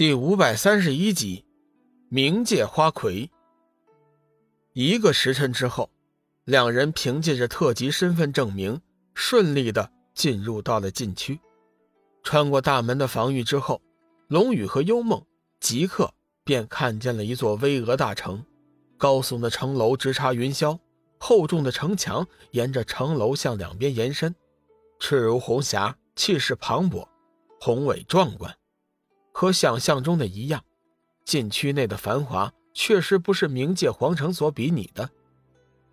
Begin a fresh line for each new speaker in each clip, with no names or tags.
第五百三十一集，冥界花魁。一个时辰之后，两人凭借着特级身份证明，顺利的进入到了禁区。穿过大门的防御之后，龙宇和幽梦即刻便看见了一座巍峨大城，高耸的城楼直插云霄，厚重的城墙沿着城楼向两边延伸，赤如红霞，气势磅礴，宏伟壮观。和想象中的一样，禁区内的繁华确实不是冥界皇城所比拟的。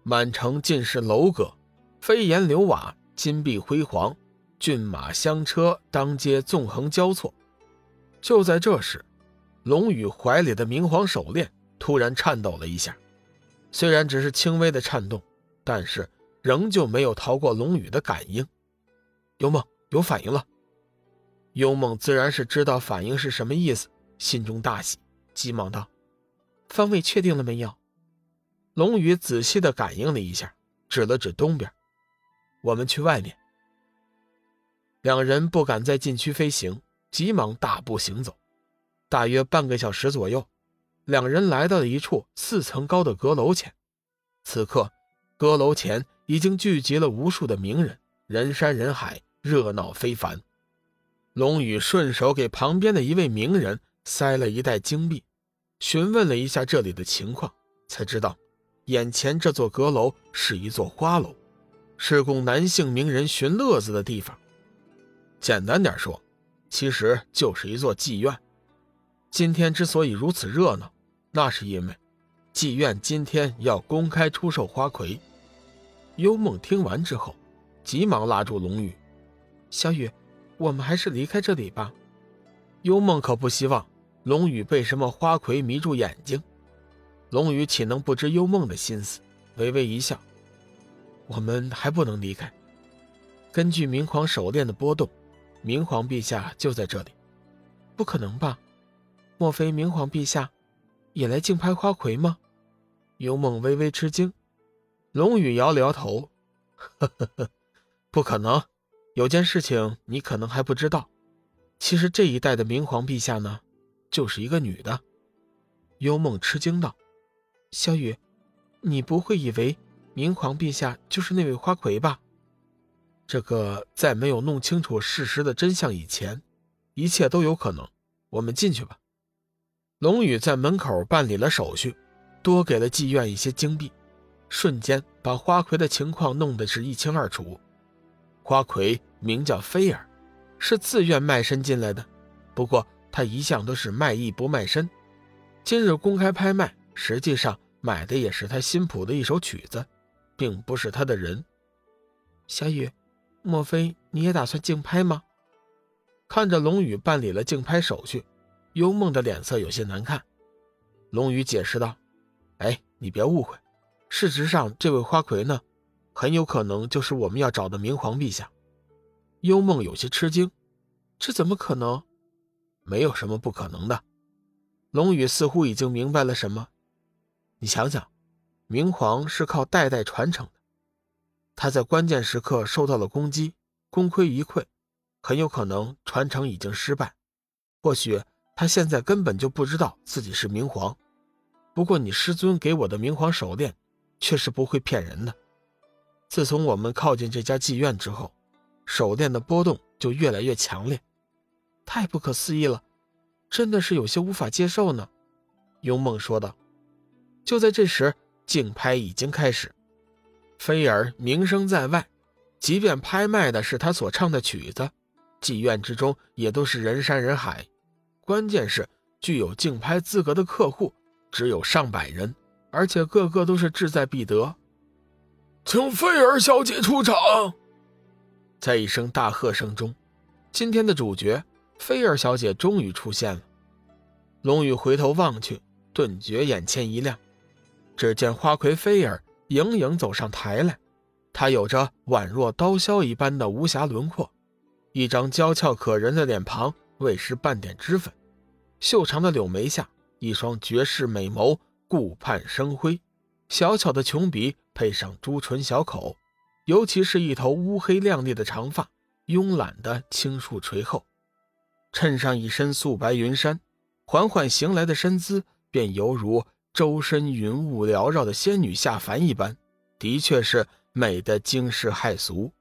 满城尽是楼阁，飞檐流瓦，金碧辉煌，骏马香车当街纵横交错。就在这时，龙宇怀里的明皇手链突然颤抖了一下，虽然只是轻微的颤动，但是仍旧没有逃过龙宇的感应。幽梦有反应了。幽梦自然是知道反应是什么意思，心中大喜，急忙道：“方位确定了没有？”龙宇仔细的感应了一下，指了指东边：“我们去外面。”两人不敢在禁区飞行，急忙大步行走。大约半个小时左右，两人来到了一处四层高的阁楼前。此刻，阁楼前已经聚集了无数的名人，人山人海，热闹非凡。龙宇顺手给旁边的一位名人塞了一袋金币，询问了一下这里的情况，才知道，眼前这座阁楼是一座花楼，是供男性名人寻乐子的地方。简单点说，其实就是一座妓院。今天之所以如此热闹，那是因为妓院今天要公开出售花魁。幽梦听完之后，急忙拉住龙宇：“小雨。”我们还是离开这里吧。幽梦可不希望龙宇被什么花魁迷住眼睛。龙宇岂能不知幽梦的心思？微微一笑：“我们还不能离开。根据明皇手链的波动，明皇陛下就在这里。不可能吧？莫非明皇陛下也来竞拍花魁吗？”幽梦微微吃惊。龙宇摇了摇头：“呵呵呵，不可能。”有件事情你可能还不知道，其实这一代的明皇陛下呢，就是一个女的。幽梦吃惊道：“小雨，你不会以为明皇陛下就是那位花魁吧？”这个在没有弄清楚事实的真相以前，一切都有可能。我们进去吧。龙宇在门口办理了手续，多给了妓院一些金币，瞬间把花魁的情况弄得是一清二楚。花魁名叫菲儿，是自愿卖身进来的。不过他一向都是卖艺不卖身。今日公开拍卖，实际上买的也是他新谱的一首曲子，并不是他的人。小雨，莫非你也打算竞拍吗？看着龙宇办理了竞拍手续，幽梦的脸色有些难看。龙宇解释道：“哎，你别误会，事实上这位花魁呢？”很有可能就是我们要找的明皇陛下。幽梦有些吃惊，这怎么可能？没有什么不可能的。龙宇似乎已经明白了什么。你想想，明皇是靠代代传承的，他在关键时刻受到了攻击，功亏一篑，很有可能传承已经失败。或许他现在根本就不知道自己是明皇。不过你师尊给我的明皇手链，却是不会骗人的。自从我们靠近这家妓院之后，手链的波动就越来越强烈，太不可思议了，真的是有些无法接受呢。”幽梦说道。就在这时，竞拍已经开始，菲儿名声在外，即便拍卖的是他所唱的曲子，妓院之中也都是人山人海。关键是，具有竞拍资格的客户只有上百人，而且个个都是志在必得。
请菲儿小姐出场。
在一声大喝声中，今天的主角菲儿小姐终于出现了。龙宇回头望去，顿觉眼前一亮。只见花魁菲儿盈盈走上台来，她有着宛若刀削一般的无瑕轮廓，一张娇俏可人的脸庞未施半点脂粉，秀长的柳眉下，一双绝世美眸顾盼生辉。小巧的琼鼻配上朱唇小口，尤其是一头乌黑亮丽的长发，慵懒的轻梳垂后，衬上一身素白云衫，缓缓行来的身姿便犹如周身云雾缭绕的仙女下凡一般，的确是美的惊世骇俗。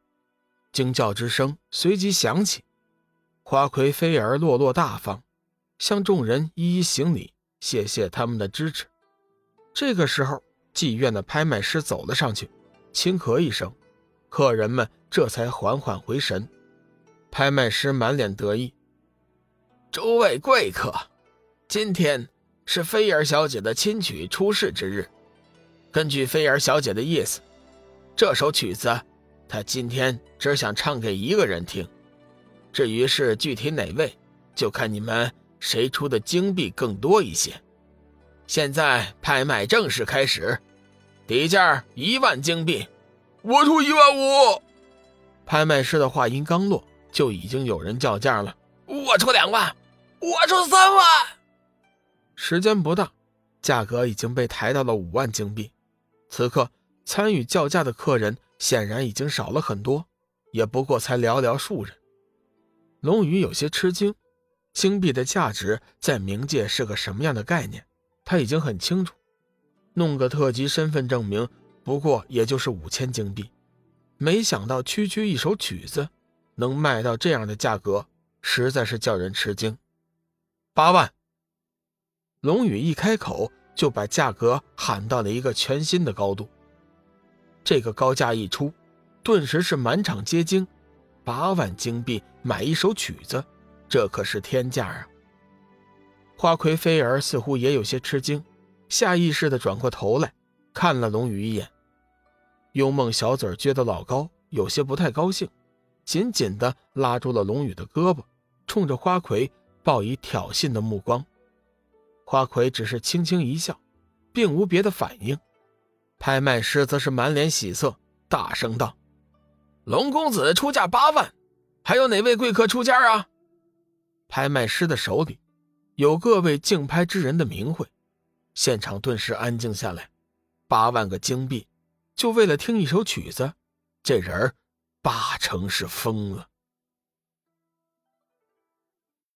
惊叫之声随即响起，花魁飞儿落落大方，向众人一一行礼，谢谢他们的支持。这个时候，妓院的拍卖师走了上去，轻咳一声，客人们这才缓缓回神。拍卖师满脸得意：“
诸位贵客，今天是菲儿小姐的亲曲出世之日。根据菲儿小姐的意思，这首曲子她今天只想唱给一个人听。至于是具体哪位，就看你们谁出的金币更多一些。现在拍卖正式开始，底价一万金币，
我出一万五。”
拍卖师的话音刚落。就已经有人叫价了，
我出两万，我出三万。
时间不大，价格已经被抬到了五万金币。此刻参与叫价的客人显然已经少了很多，也不过才寥寥数人。龙宇有些吃惊，金币的价值在冥界是个什么样的概念，他已经很清楚。弄个特级身份证明，不过也就是五千金币，没想到区区一首曲子。能卖到这样的价格，实在是叫人吃惊。八万。龙宇一开口就把价格喊到了一个全新的高度。这个高价一出，顿时是满场皆惊。八万金币买一首曲子，这可是天价啊！花魁菲儿似乎也有些吃惊，下意识的转过头来看了龙宇一眼。幽梦小嘴撅得老高，有些不太高兴。紧紧地拉住了龙宇的胳膊，冲着花魁报以挑衅的目光。花魁只是轻轻一笑，并无别的反应。拍卖师则是满脸喜色，大声道：“
龙公子出价八万，还有哪位贵客出价啊？”
拍卖师的手里有各位竞拍之人的名讳，现场顿时安静下来。八万个金币，就为了听一首曲子，这人儿。八成是疯了。